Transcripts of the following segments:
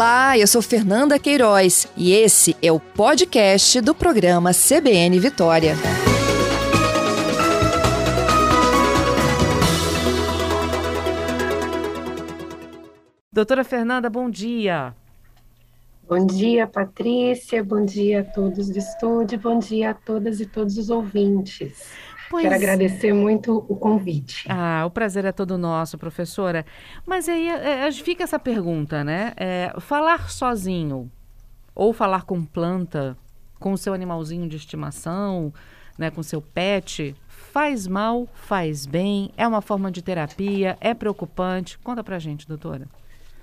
Olá, eu sou Fernanda Queiroz e esse é o podcast do programa CBN Vitória. Doutora Fernanda, bom dia. Bom dia, Patrícia. Bom dia a todos do estúdio. Bom dia a todas e todos os ouvintes. Pois... Quero agradecer muito o convite. Ah, o prazer é todo nosso, professora. Mas aí é, é, fica essa pergunta, né? É, falar sozinho ou falar com planta, com o seu animalzinho de estimação, né, com seu pet, faz mal, faz bem, é uma forma de terapia, é preocupante? Conta pra gente, doutora.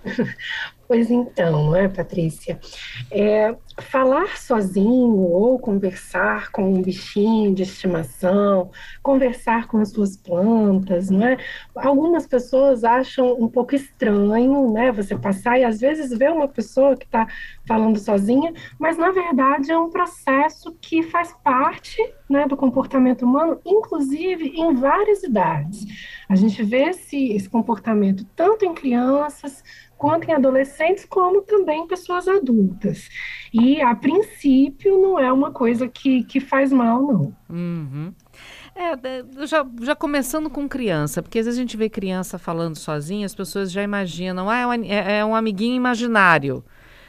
Pois então, não é, Patrícia? É, falar sozinho ou conversar com um bichinho de estimação, conversar com as suas plantas, não é? Algumas pessoas acham um pouco estranho, né? Você passar e às vezes ver uma pessoa que está falando sozinha, mas na verdade é um processo que faz parte né, do comportamento humano, inclusive em várias idades. A gente vê esse, esse comportamento tanto em crianças quanto em adolescentes, como também pessoas adultas. E, a princípio, não é uma coisa que, que faz mal, não. Uhum. É, já, já começando com criança, porque às vezes a gente vê criança falando sozinha, as pessoas já imaginam, ah, é um, é, é um amiguinho imaginário.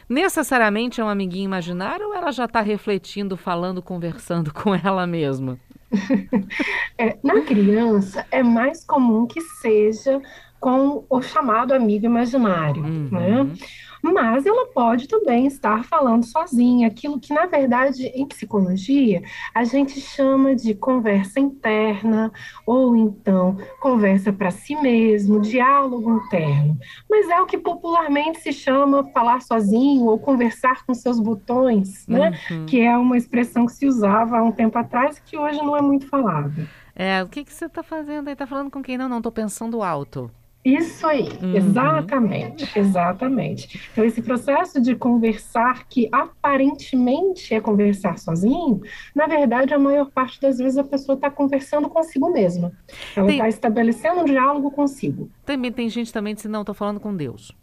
Necessariamente é um amiguinho imaginário ou ela já está refletindo, falando, conversando com ela mesma? é, na criança, é mais comum que seja com o chamado amigo imaginário, uhum. né? Mas ela pode também estar falando sozinha, aquilo que, na verdade, em psicologia, a gente chama de conversa interna, ou então conversa para si mesmo, diálogo interno. Mas é o que popularmente se chama falar sozinho ou conversar com seus botões, né? Uhum. Que é uma expressão que se usava há um tempo atrás e que hoje não é muito falada. É, o que, que você está fazendo aí? Está falando com quem? Não, não, estou pensando alto. Isso aí, uhum. exatamente, exatamente. Então, esse processo de conversar, que aparentemente é conversar sozinho, na verdade, a maior parte das vezes a pessoa está conversando consigo mesma. Ela está estabelecendo um diálogo consigo. Também tem gente também que diz, não, estou falando com Deus.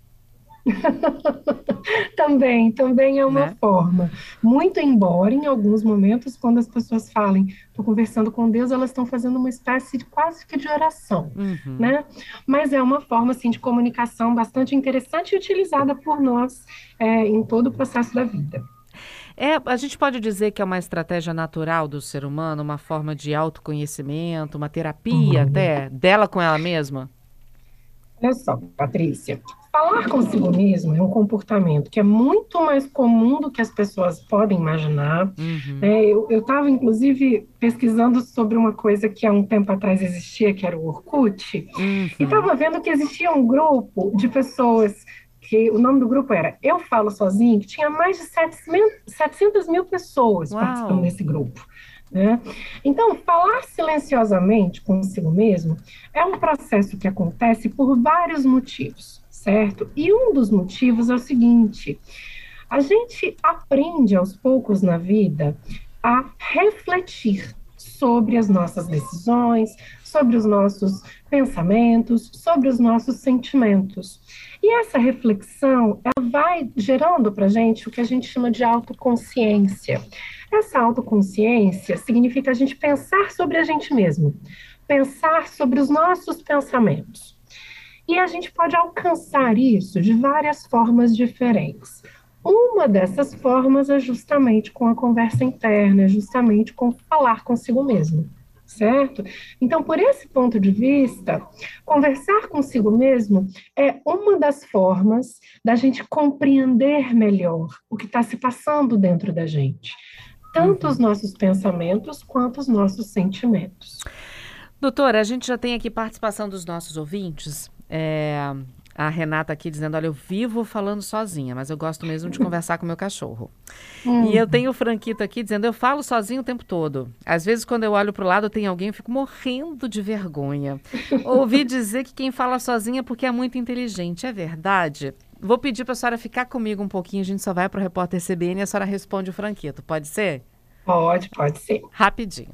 também, também é uma né? forma. Muito embora, em alguns momentos, quando as pessoas falem, estou conversando com Deus, elas estão fazendo uma espécie de quase que de oração, uhum. né? Mas é uma forma, assim, de comunicação bastante interessante e utilizada por nós é, em todo o processo da vida. É, a gente pode dizer que é uma estratégia natural do ser humano, uma forma de autoconhecimento, uma terapia uhum. até, dela com ela mesma? Olha só, Patrícia, falar consigo mesmo é um comportamento que é muito mais comum do que as pessoas podem imaginar. Uhum. É, eu estava, inclusive, pesquisando sobre uma coisa que há um tempo atrás existia, que era o Orkut, uhum. e estava vendo que existia um grupo de pessoas que o nome do grupo era Eu Falo Sozinho, que tinha mais de 700, 700 mil pessoas Uau. participando desse grupo. Né? Então, falar silenciosamente consigo mesmo é um processo que acontece por vários motivos certo? E um dos motivos é o seguinte: a gente aprende aos poucos na vida a refletir sobre as nossas decisões, sobre os nossos pensamentos, sobre os nossos sentimentos. E essa reflexão, ela vai gerando para a gente o que a gente chama de autoconsciência. Essa autoconsciência significa a gente pensar sobre a gente mesmo, pensar sobre os nossos pensamentos. E a gente pode alcançar isso de várias formas diferentes. Uma dessas formas é justamente com a conversa interna, é justamente com falar consigo mesmo, certo? Então, por esse ponto de vista, conversar consigo mesmo é uma das formas da gente compreender melhor o que está se passando dentro da gente, tanto os nossos pensamentos quanto os nossos sentimentos. Doutora, a gente já tem aqui participação dos nossos ouvintes. É, a Renata aqui dizendo: Olha, eu vivo falando sozinha, mas eu gosto mesmo de conversar com meu cachorro. Hum. E eu tenho o Franquito aqui dizendo: Eu falo sozinho o tempo todo. Às vezes, quando eu olho para o lado, tem alguém, eu fico morrendo de vergonha. Ouvi dizer que quem fala sozinha é porque é muito inteligente. É verdade? Vou pedir para a senhora ficar comigo um pouquinho, a gente só vai para o repórter CBN e a senhora responde o Franquito. Pode ser? Pode, pode ser. Rapidinho.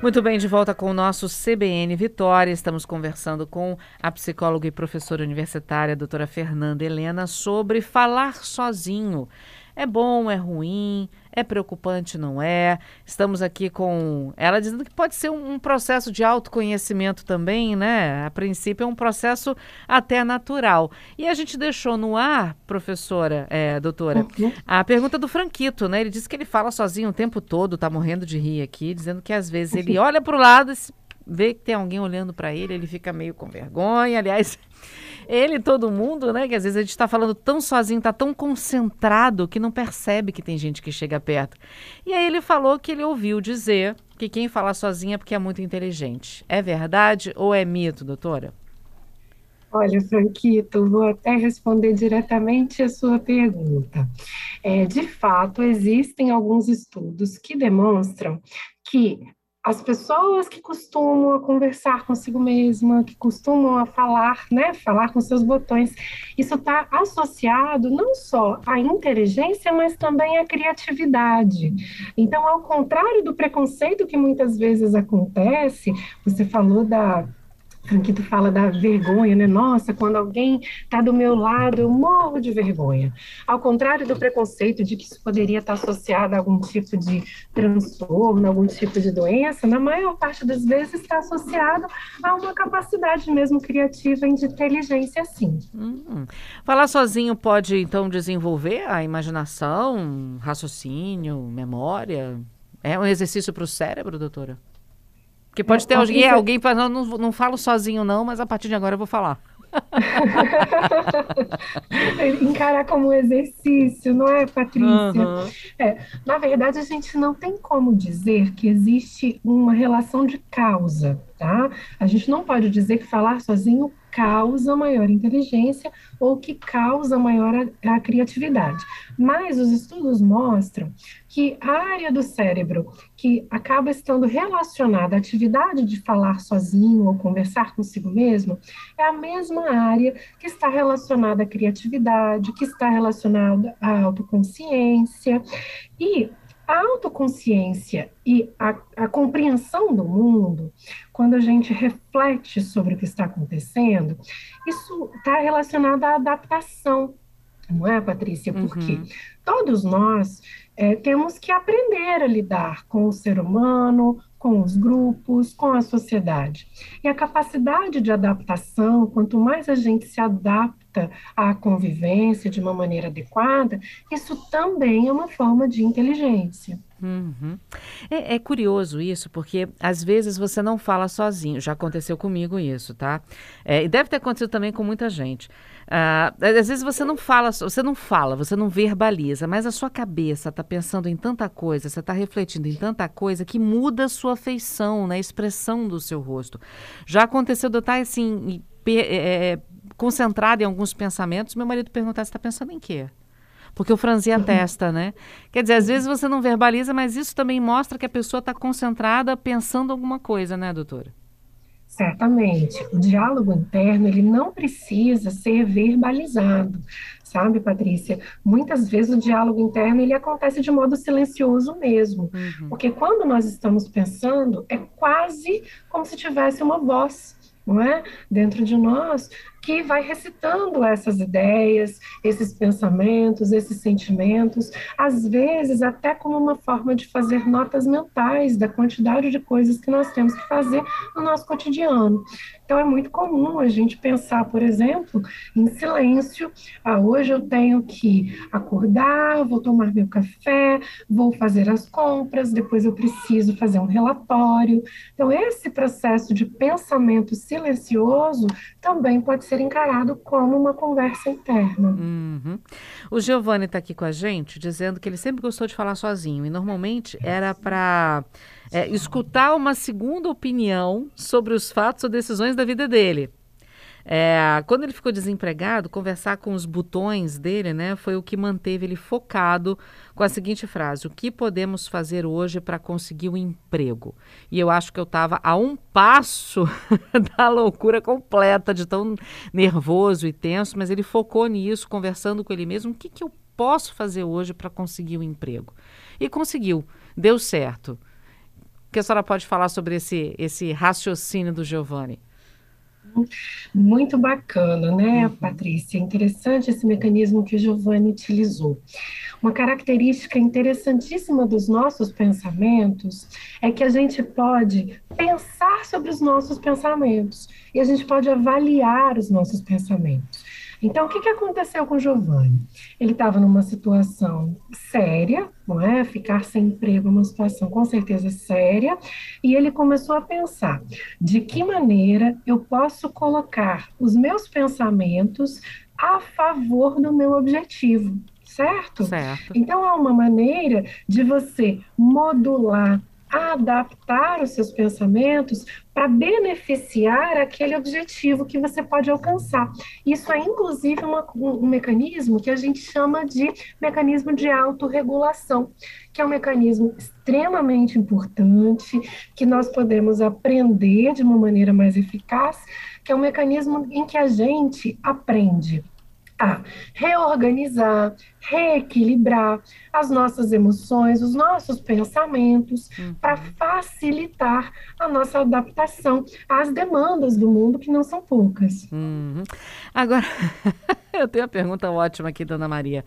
Muito bem, de volta com o nosso CBN Vitória. Estamos conversando com a psicóloga e professora universitária, doutora Fernanda Helena, sobre falar sozinho. É bom, é ruim, é preocupante, não é? Estamos aqui com ela dizendo que pode ser um, um, processo de autoconhecimento também, né? A princípio é um processo até natural. E a gente deixou no ar, professora, é, doutora, uhum. a pergunta do Franquito, né? Ele disse que ele fala sozinho o tempo todo, tá morrendo de rir aqui, dizendo que às vezes ele olha para o lado e vê que tem alguém olhando para ele, ele fica meio com vergonha. Aliás, ele e todo mundo, né? Que às vezes a gente está falando tão sozinho, está tão concentrado que não percebe que tem gente que chega perto. E aí ele falou que ele ouviu dizer que quem fala sozinho é porque é muito inteligente. É verdade ou é mito, doutora? Olha, Franquito, vou até responder diretamente a sua pergunta. É, de fato, existem alguns estudos que demonstram que as pessoas que costumam conversar consigo mesma, que costumam a falar, né, falar com seus botões, isso está associado não só à inteligência, mas também à criatividade. Então, ao contrário do preconceito que muitas vezes acontece, você falou da que tu fala da vergonha, né? Nossa, quando alguém está do meu lado, eu morro de vergonha. Ao contrário do preconceito de que isso poderia estar associado a algum tipo de transtorno, algum tipo de doença, na maior parte das vezes está associado a uma capacidade mesmo criativa e de inteligência, sim. Hum. Falar sozinho pode, então, desenvolver a imaginação, raciocínio, memória? É um exercício para o cérebro, doutora? Porque pode ter alguém, alguém para não, não, não falo sozinho não, mas a partir de agora eu vou falar. Encarar como um exercício, não é, Patrícia? Uhum. É, na verdade, a gente não tem como dizer que existe uma relação de causa, tá? A gente não pode dizer que falar sozinho causa maior inteligência ou que causa maior a, a, criatividade. Mas os estudos mostram que a área do cérebro que acaba estando relacionada à atividade de falar sozinho ou conversar consigo mesmo é a mesma área que está relacionada à criatividade, que está relacionada à autoconsciência. E a autoconsciência e a, a, compreensão do mundo, quando a gente reflete sobre o que está acontecendo, isso está relacionado à adaptação, não é, Patrícia? Porque uhum. todos nós é, temos que aprender a lidar com o ser humano, com os grupos, com a sociedade. E a capacidade de adaptação, quanto mais a gente se adapta à convivência de uma maneira adequada, isso também é uma forma de inteligência. Uhum. É, é, curioso isso, porque às vezes você não fala sozinho. Já aconteceu comigo isso, tá? É, e deve ter acontecido também com muita gente. Ah, às vezes você não fala, você não fala, você não verbaliza, mas a sua cabeça está pensando em tanta coisa, você está refletindo em tanta coisa que muda a sua feição, né, a expressão do seu rosto. Já aconteceu de eu estar assim, é, é, concentrada em alguns pensamentos, meu marido perguntar: você está pensando em quê? porque eu franzi a testa, né? Quer dizer, às vezes você não verbaliza, mas isso também mostra que a pessoa está concentrada pensando alguma coisa, né, doutora? Certamente. O diálogo interno, ele não precisa ser verbalizado, sabe, Patrícia? Muitas vezes o diálogo interno, ele acontece de modo silencioso mesmo. Uhum. Porque quando nós estamos pensando, é quase como se tivesse uma voz, não é? Dentro de nós, que vai recitando essas ideias, esses pensamentos, esses sentimentos, às vezes até como uma forma de fazer notas mentais da quantidade de coisas que nós temos que fazer no nosso cotidiano. Então é muito comum a gente pensar, por exemplo, em silêncio. Ah, hoje eu tenho que acordar, vou tomar meu café, vou fazer as compras, depois eu preciso fazer um relatório. Então esse processo de pensamento silencioso também pode ser encarado como uma conversa interna. Uhum. O Giovanni está aqui com a gente dizendo que ele sempre gostou de falar sozinho e normalmente era para é, escutar uma segunda opinião sobre os fatos ou decisões da vida dele. É, quando ele ficou desempregado, conversar com os botões dele, né, foi o que manteve ele focado com a seguinte frase: O que podemos fazer hoje para conseguir um emprego? E eu acho que eu estava a um passo da loucura completa, de tão nervoso e tenso, mas ele focou nisso, conversando com ele mesmo: o que, que eu posso fazer hoje para conseguir um emprego? E conseguiu, deu certo. O que a senhora pode falar sobre esse, esse raciocínio do Giovanni? Muito bacana, né, uhum. Patrícia? Interessante esse mecanismo que o Giovanni utilizou. Uma característica interessantíssima dos nossos pensamentos é que a gente pode pensar sobre os nossos pensamentos e a gente pode avaliar os nossos pensamentos. Então, o que, que aconteceu com o Giovanni? Ele estava numa situação séria, não é? Ficar sem emprego é uma situação com certeza séria, e ele começou a pensar de que maneira eu posso colocar os meus pensamentos a favor do meu objetivo. Certo? certo? Então, é uma maneira de você modular adaptar os seus pensamentos para beneficiar aquele objetivo que você pode alcançar. Isso é, inclusive, uma, um, um, mecanismo que a gente chama de mecanismo de autorregulação, que é um mecanismo extremamente importante, que nós podemos aprender de uma maneira mais eficaz, que é um mecanismo em que a gente aprende a reorganizar, reequilibrar as nossas emoções, os nossos pensamentos, uhum. para facilitar a nossa adaptação às demandas do mundo, que não são poucas. Uhum. Agora, eu tenho uma pergunta ótima aqui, Dona Maria.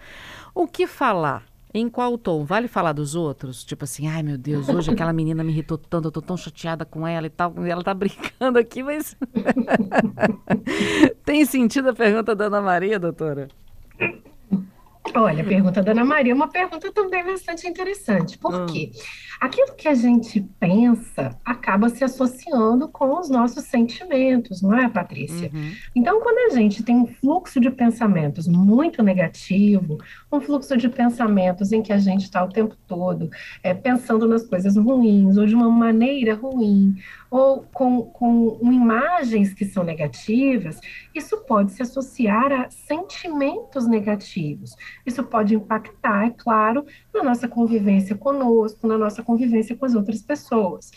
O que falar em qual tom? Vale falar dos outros? Tipo assim, ai meu Deus, hoje aquela menina me irritou tanto, eu tô tão chateada com ela e tal. Ela tá brincando aqui, mas. Tem sentido a pergunta da Ana Maria, doutora? Olha, a pergunta da Ana Maria é uma pergunta também bastante interessante. Por hum. quê? Aquilo que a gente pensa acaba se associando com os nossos sentimentos, não é, Patrícia? Uhum. Então, quando a gente tem um fluxo de pensamentos muito negativo, um fluxo de pensamentos em que a gente está o tempo todo é, pensando nas coisas ruins, ou de uma maneira ruim, ou com, com imagens que são negativas, isso pode se associar a sentimentos negativos. Isso pode impactar, é claro, na nossa convivência conosco, na nossa convivência com as outras pessoas.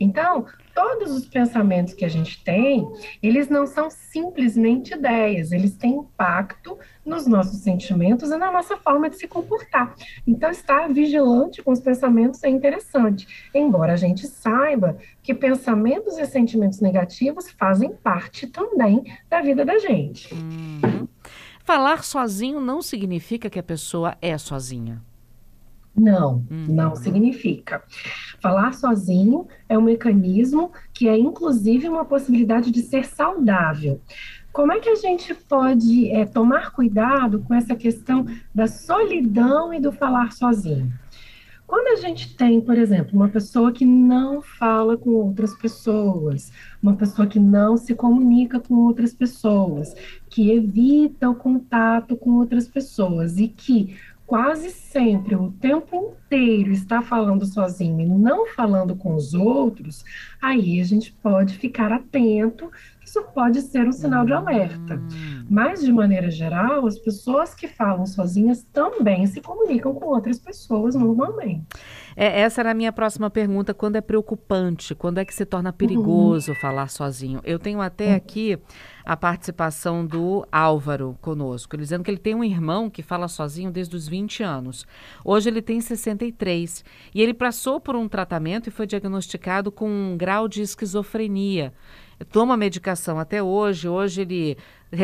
Então, todos os pensamentos que a gente tem, eles não são simplesmente ideias, eles têm impacto nos nossos sentimentos e na nossa forma de se comportar. Então, estar vigilante com os pensamentos é interessante, embora a gente saiba que pensamentos e sentimentos negativos fazem parte também da vida da gente. Uhum. Falar sozinho não significa que a pessoa é sozinha. Não, uhum. não significa. Falar sozinho é um mecanismo que é, inclusive, uma possibilidade de ser saudável. Como é que a gente pode é, tomar cuidado com essa questão da solidão e do falar sozinho? Quando a gente tem, por exemplo, uma pessoa que não fala com outras pessoas, uma pessoa que não se comunica com outras pessoas, que evita o contato com outras pessoas e que quase sempre, o tempo inteiro, está falando sozinho e não falando com os outros, aí a gente pode ficar atento, isso pode ser um sinal de alerta. Hum. Mas, de maneira geral, as pessoas que falam sozinhas também se comunicam com outras pessoas normalmente. É, essa era a minha próxima pergunta. Quando é preocupante? Quando é que se torna perigoso uhum. falar sozinho? Eu tenho até uhum. aqui a participação do Álvaro conosco, ele dizendo que ele tem um irmão que fala sozinho desde os 20 anos. Hoje ele tem 63 e ele passou por um tratamento e foi diagnosticado com um grau de esquizofrenia toma medicação até hoje. Hoje ele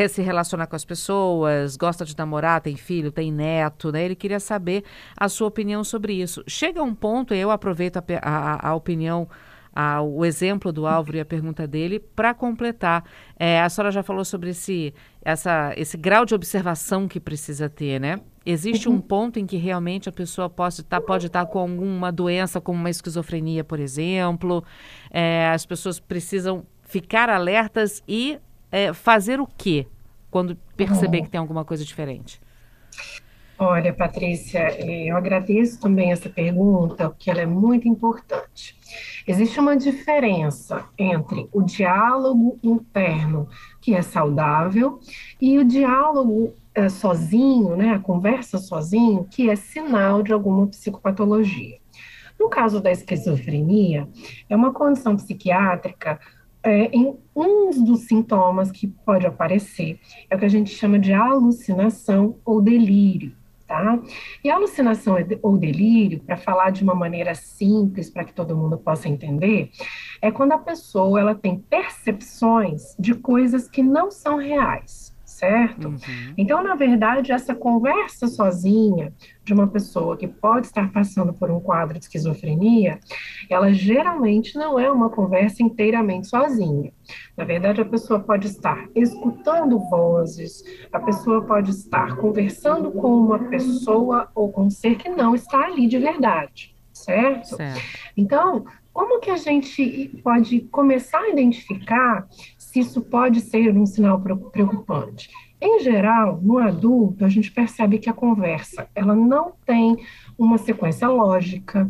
se relaciona com as pessoas, gosta de namorar, tem filho, tem neto, né? Ele queria saber a sua opinião sobre isso. Chega um ponto, e eu aproveito a, a, a opinião a, o exemplo do Álvaro e a pergunta dele para completar. É, a senhora já falou sobre esse, essa, esse grau de observação que precisa ter, né? Existe um ponto em que realmente a pessoa pode estar, tá, pode estar tá com alguma doença, como uma esquizofrenia, por exemplo. É, as pessoas precisam ficar alertas e é, fazer o quê quando perceber que tem alguma coisa diferente? Olha, Patrícia, é, eu agradeço também essa pergunta, porque ela é muito importante. Existe uma diferença entre o diálogo interno, que é saudável, e o diálogo é, sozinho, né, a conversa sozinho, que é sinal de alguma psicopatologia. No caso da esquizofrenia, é uma condição psiquiátrica é, em um dos sintomas que pode aparecer é o que a gente chama de alucinação ou delírio, tá? E alucinação ou delírio, para falar de uma maneira simples, para que todo mundo possa entender, é quando a pessoa ela tem percepções de coisas que não são reais certo? Uhum. Então, na verdade, essa conversa sozinha de uma pessoa que pode estar passando por um quadro de esquizofrenia, ela geralmente não é uma conversa inteiramente sozinha. Na verdade, a pessoa pode estar escutando vozes, a pessoa pode estar conversando com uma pessoa ou com um ser que não está ali de verdade, certo? certo. Então, como que a gente pode começar a identificar se isso pode ser um sinal preocupante. Em geral, no adulto, a gente percebe que a conversa ela não tem uma sequência lógica,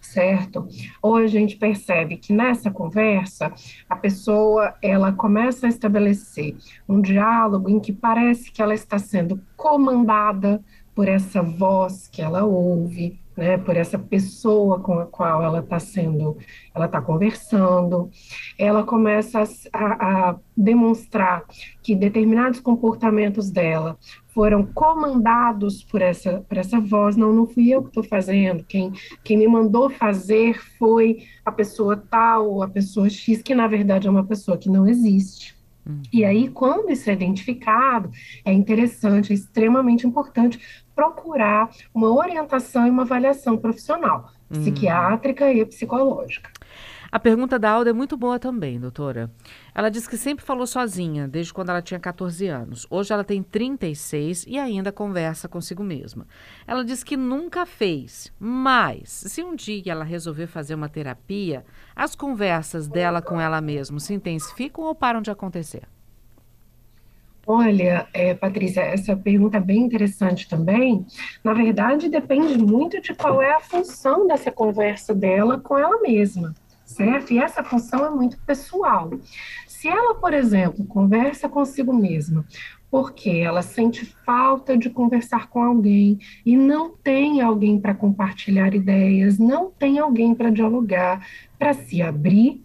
certo? Ou a gente percebe que nessa conversa a pessoa ela começa a estabelecer um diálogo em que parece que ela está sendo comandada por essa voz que ela ouve, né, por essa pessoa com a qual ela está sendo, ela está conversando, ela começa a, a, demonstrar que determinados comportamentos dela foram comandados por essa, por essa voz, não, não fui eu que estou fazendo, quem, quem me mandou fazer foi a pessoa tal, a pessoa X, que na verdade é uma pessoa que não existe. E aí, quando isso é identificado, é interessante, é extremamente importante procurar uma orientação e uma avaliação profissional, uhum. psiquiátrica e psicológica. A pergunta da Alda é muito boa também, doutora. Ela diz que sempre falou sozinha, desde quando ela tinha 14 anos. Hoje ela tem 36 e ainda conversa consigo mesma. Ela diz que nunca fez, mas se um dia ela resolver fazer uma terapia, as conversas dela com ela mesma se intensificam ou param de acontecer? Olha, é, Patrícia, essa pergunta é bem interessante também. Na verdade, depende muito de qual é a função dessa conversa dela com ela mesma, certo? E essa função é muito pessoal. Se ela, por exemplo, conversa consigo mesma porque ela sente falta de conversar com alguém e não tem alguém para compartilhar ideias, não tem alguém para dialogar, para se abrir,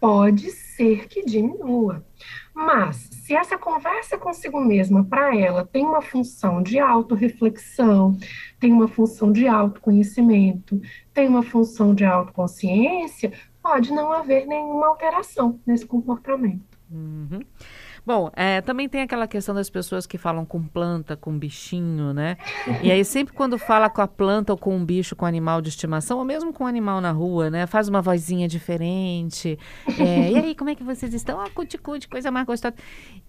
pode ser que diminua. Mas, se essa conversa consigo mesma, para ela, tem uma função de autorreflexão, tem uma função de autoconhecimento, tem uma função de autoconsciência, pode não haver nenhuma alteração nesse comportamento. Uhum. Bom, é, também tem aquela questão das pessoas que falam com planta, com bichinho, né? E aí sempre quando fala com a planta ou com um bicho, com um animal de estimação, ou mesmo com um animal na rua, né? Faz uma vozinha diferente. É, e aí, como é que vocês estão? Ah, cuti-cuti, coisa mais gostosa.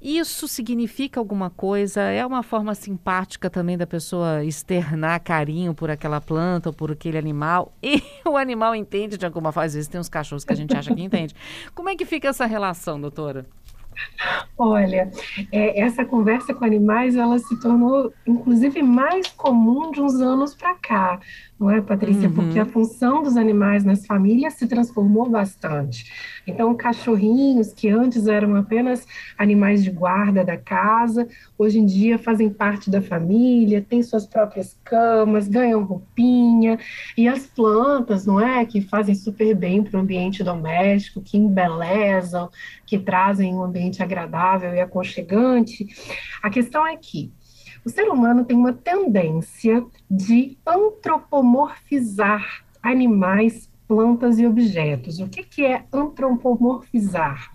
Isso significa alguma coisa? É uma forma simpática também da pessoa externar carinho por aquela planta ou por aquele animal? E o animal entende de alguma forma. Às vezes tem uns cachorros que a gente acha que entende. Como é que fica essa relação, doutora? Olha, é, essa conversa com animais, ela se tornou, inclusive, mais comum de uns anos para cá não é, Patrícia? Uhum. Porque a função dos animais nas famílias se transformou bastante. Então, cachorrinhos que antes eram apenas animais de guarda da casa, hoje em dia fazem parte da família, têm suas próprias camas, ganham roupinha, e as plantas, não é, que fazem super bem para o ambiente doméstico, que embelezam, que trazem um ambiente agradável e aconchegante. A questão é que o ser humano tem uma tendência de antropomorfizar animais, plantas e objetos. O que, que é antropomorfizar?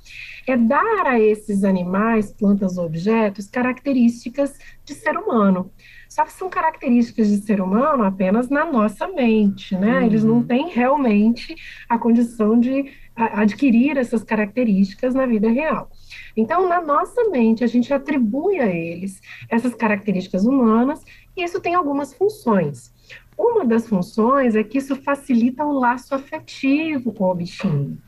É dar a esses animais, plantas ou objetos características de ser humano. Só que são características de ser humano apenas na nossa mente, né? Uhum. Eles não têm realmente a condição de adquirir essas características na vida real. Então, na nossa mente, a gente atribui a eles essas características humanas e isso tem algumas funções. Uma das funções é que isso facilita o laço afetivo com o bichinho.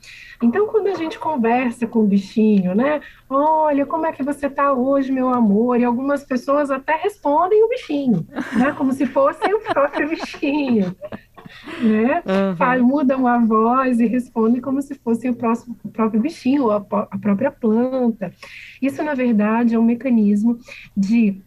Então, quando a gente conversa com o bichinho, né? Olha, como é que você está hoje, meu amor? E algumas pessoas até respondem o bichinho, né? Como se fosse o próprio bichinho né? Uhum. Mudam a voz e respondem como se fosse o, próximo, o próprio bichinho ou a, a própria planta. Isso, na verdade, é um mecanismo de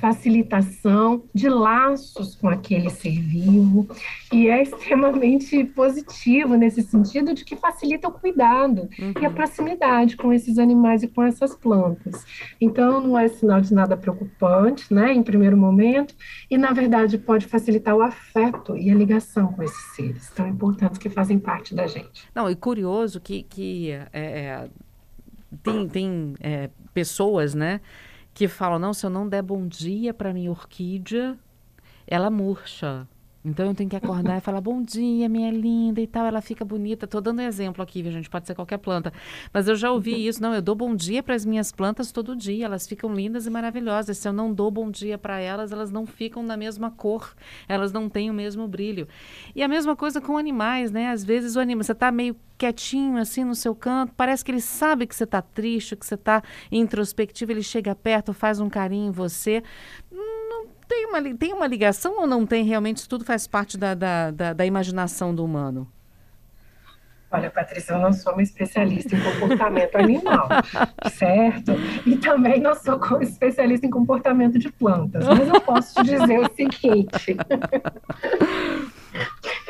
facilitação de laços com aquele ser vivo e é extremamente positivo nesse sentido de que facilita o cuidado uhum. e a uhum. proximidade com esses animais e com essas plantas. Então não é sinal de nada preocupante, né, em primeiro momento, e na verdade pode facilitar o afeto e a ligação com esses seres tão importantes que fazem parte da gente. Não, e curioso que, que é, é, tem, tem é, pessoas, né, que falam: não, se eu não der bom dia para minha orquídea, ela murcha. Então eu tenho que acordar e falar bom dia, minha linda e tal. Ela fica bonita. Estou dando exemplo aqui, viu, gente? Pode ser qualquer planta. Mas eu já ouvi isso. Não, eu dou bom dia para as minhas plantas todo dia. Elas ficam lindas e maravilhosas. Se eu não dou bom dia para elas, elas não ficam da mesma cor. Elas não têm o mesmo brilho. E a mesma coisa com animais, né? Às vezes o animal, você está meio quietinho assim no seu canto, parece que ele sabe que você está triste, que você está introspectivo, ele chega perto, faz um carinho em você. Não tem uma, tem uma ligação ou não tem realmente? Isso tudo faz parte da, da, da, da imaginação do humano? Olha, Patrícia, eu não sou uma especialista em comportamento animal, certo? E também não sou especialista em comportamento de plantas, mas eu posso te dizer o seguinte.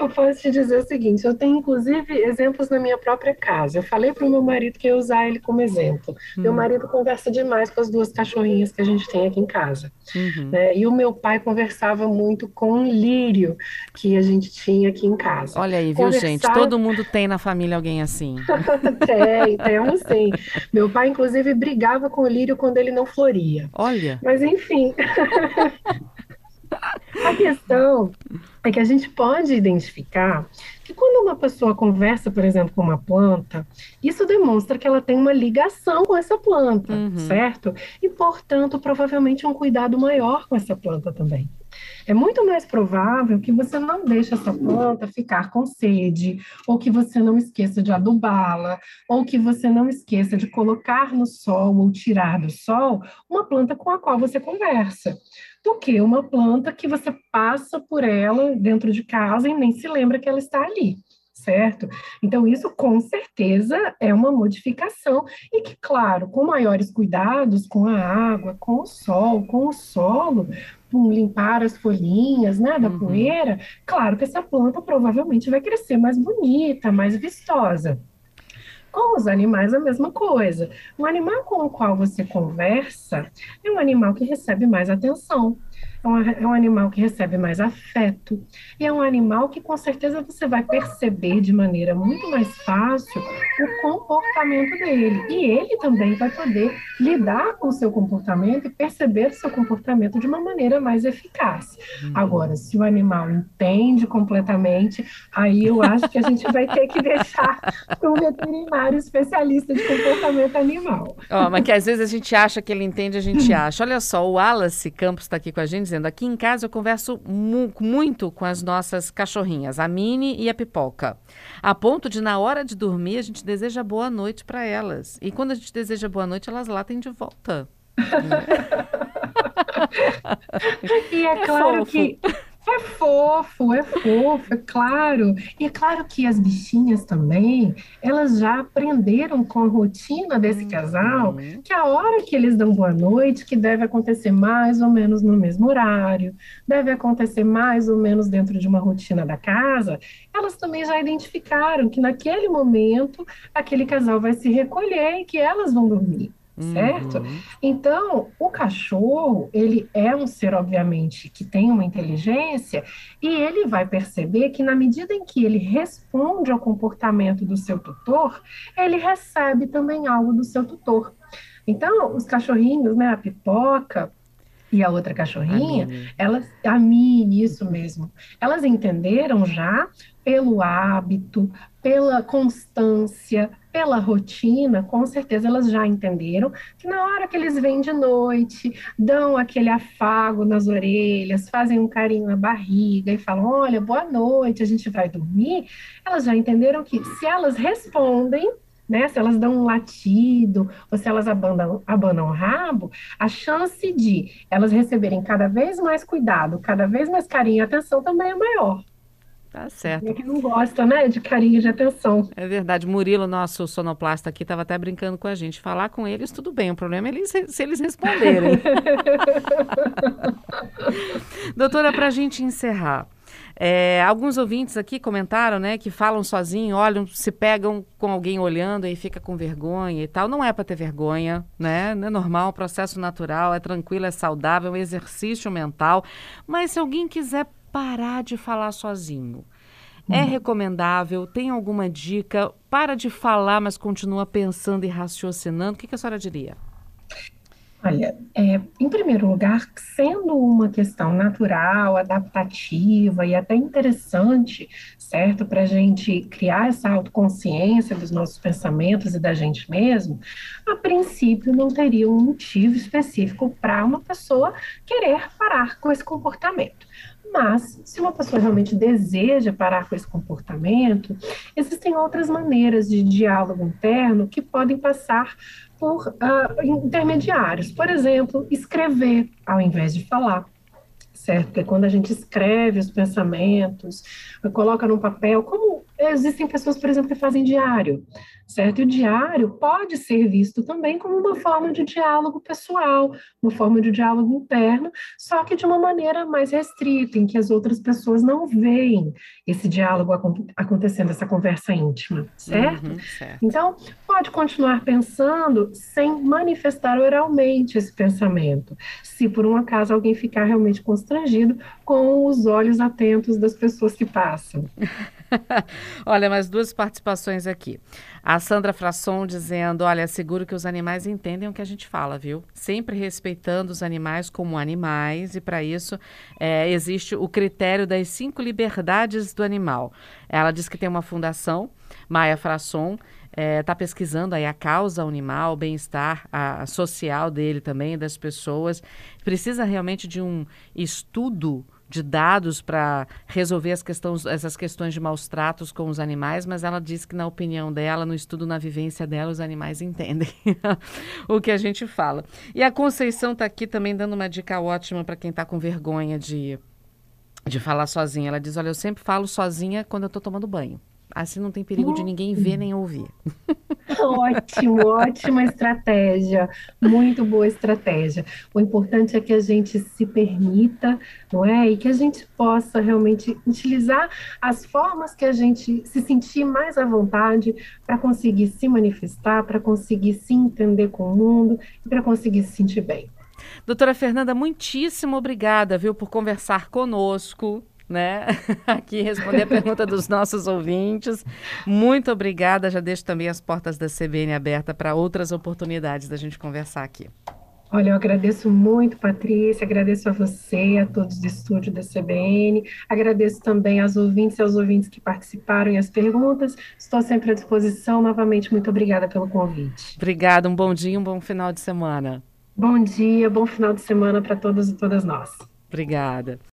Eu posso te dizer o seguinte: eu tenho inclusive exemplos na minha própria casa. Eu falei para o meu marido que ia usar ele como exemplo. Uhum. Meu marido conversa demais com as duas cachorrinhas que a gente tem aqui em casa. Uhum. Né? E o meu pai conversava muito com o lírio que a gente tinha aqui em casa. Olha aí, viu, Conversar... gente? Todo mundo tem na família alguém assim. tem, temos sim. Meu pai, inclusive, brigava com o lírio quando ele não floria. Olha. Mas, enfim. A questão é que a gente pode identificar que quando uma pessoa conversa, por exemplo, com uma planta, isso demonstra que ela tem uma ligação com essa planta, uhum. certo? E, portanto, provavelmente um cuidado maior com essa planta também. É muito mais provável que você não deixe essa planta ficar com sede, ou que você não esqueça de adubá-la, ou que você não esqueça de colocar no sol ou tirar do sol uma planta com a qual você conversa do que uma planta que você passa por ela dentro de casa e nem se lembra que ela está ali, certo? Então, isso com certeza é uma modificação e que, claro, com maiores cuidados com a água, com o sol, com o solo, com limpar as folhinhas, né, da uhum. poeira, claro que essa planta provavelmente vai crescer mais bonita, mais vistosa. Com os animais, a mesma coisa. Um animal com o qual você conversa é um animal que recebe mais atenção é um, é um animal que recebe mais afeto, e é um animal que com certeza você vai perceber de maneira muito mais fácil o comportamento dele. E ele também vai poder lidar com o seu comportamento e perceber o seu comportamento de uma maneira mais eficaz. Uhum. Agora, se o animal entende completamente, aí eu acho que a gente vai ter que deixar para um veterinário especialista de comportamento animal. Oh, mas que às vezes a gente acha que ele entende, a gente acha. Olha só, o Wallace Campos está aqui com a gente dizendo: aqui em casa eu converso mu muito com as nossas cachorrinhas, a Mini e a Pipoca, a ponto de na hora de dormir a gente deseja boa noite para elas. E quando a gente deseja boa noite, elas latem de volta. e é, é claro fofo. que é fofo, é fofo, é claro. E é claro que as bichinhas também, elas já aprenderam com a rotina desse uhum. casal que a hora que eles dão boa noite, que deve acontecer mais ou menos no mesmo horário, deve acontecer mais ou menos dentro de uma rotina da casa, elas também já identificaram que naquele momento aquele casal vai se recolher e que elas vão dormir certo? Uhum. Então, o cachorro, ele é um ser, obviamente, que tem uma inteligência e ele vai perceber que na medida em que ele responde ao comportamento do seu tutor, ele recebe também algo do seu tutor. Então, os cachorrinhos, né, a pipoca, e a outra cachorrinha, a elas, a Mini, isso mesmo, elas entenderam já pelo hábito, pela constância, pela rotina, com certeza elas já entenderam que na hora que eles vêm de noite, dão aquele afago nas orelhas, fazem um carinho na barriga e falam: Olha, boa noite, a gente vai dormir. Elas já entenderam que se elas respondem, né, se elas dão um latido ou se elas abanam o rabo, a chance de elas receberem cada vez mais cuidado, cada vez mais carinho e atenção também é maior. Tá certo. É que não gosta, né, de carinho, de atenção. É verdade. Murilo, nosso sonoplasta aqui, estava até brincando com a gente. Falar com eles, tudo bem. O problema é eles, se eles responderem. Doutora, para a gente encerrar, é, alguns ouvintes aqui comentaram, né, que falam sozinho, olham, se pegam com alguém olhando e fica com vergonha e tal. Não é para ter vergonha, né? Não é normal, processo natural, é tranquilo, é saudável, é um exercício mental. Mas se alguém quiser parar de falar sozinho, é uhum. recomendável? Tem alguma dica? Para de falar, mas continua pensando e raciocinando. O que, que a senhora diria? Olha, é, em primeiro lugar, sendo uma questão natural, adaptativa e até interessante, certo, para a gente criar essa autoconsciência dos nossos pensamentos e da gente mesmo, a princípio não teria um motivo específico para uma pessoa querer parar com esse comportamento. Mas, se uma pessoa realmente deseja parar com esse comportamento, existem outras maneiras de diálogo interno que podem passar por uh, intermediários. Por exemplo, escrever ao invés de falar certo? Porque quando a gente escreve os pensamentos, coloca num papel, como existem pessoas, por exemplo, que fazem diário, certo? E o diário pode ser visto também como uma forma de diálogo pessoal, uma forma de diálogo interno, só que de uma maneira mais restrita, em que as outras pessoas não veem esse diálogo acontecendo, essa conversa íntima, certo? Uhum, certo? Então, pode continuar pensando sem manifestar oralmente esse pensamento, se por um acaso alguém ficar realmente constrangido com os olhos atentos das pessoas que passam. olha, mais duas participações aqui. A Sandra Frasson dizendo: Olha, seguro que os animais entendem o que a gente fala, viu? Sempre respeitando os animais como animais, e para isso é, existe o critério das cinco liberdades do animal. Ela diz que tem uma fundação, Maia Frasson, está é, tá pesquisando aí a causa animal, o bem-estar social dele também, das pessoas. Precisa realmente de um estudo de dados para resolver as questões, essas questões de maus tratos com os animais, mas ela diz que, na opinião dela, no estudo, na vivência dela, os animais entendem o que a gente fala. E a Conceição está aqui também dando uma dica ótima para quem está com vergonha de, de falar sozinha. Ela diz: Olha, eu sempre falo sozinha quando eu estou tomando banho. Assim não tem perigo de ninguém ver nem ouvir. Ótimo, ótima estratégia, muito boa estratégia. O importante é que a gente se permita, não é? E que a gente possa realmente utilizar as formas que a gente se sentir mais à vontade para conseguir se manifestar, para conseguir se entender com o mundo e para conseguir se sentir bem. Doutora Fernanda, muitíssimo obrigada, viu, por conversar conosco né? Aqui responder a pergunta dos nossos ouvintes. Muito obrigada. Já deixo também as portas da CBN aberta para outras oportunidades da gente conversar aqui. Olha, eu agradeço muito, Patrícia, agradeço a você, a todos do estúdio da CBN, agradeço também aos ouvintes e aos ouvintes que participaram e as perguntas. Estou sempre à disposição. Novamente, muito obrigada pelo convite. Obrigada, um bom dia e um bom final de semana. Bom dia, bom final de semana para todos e todas nós. Obrigada.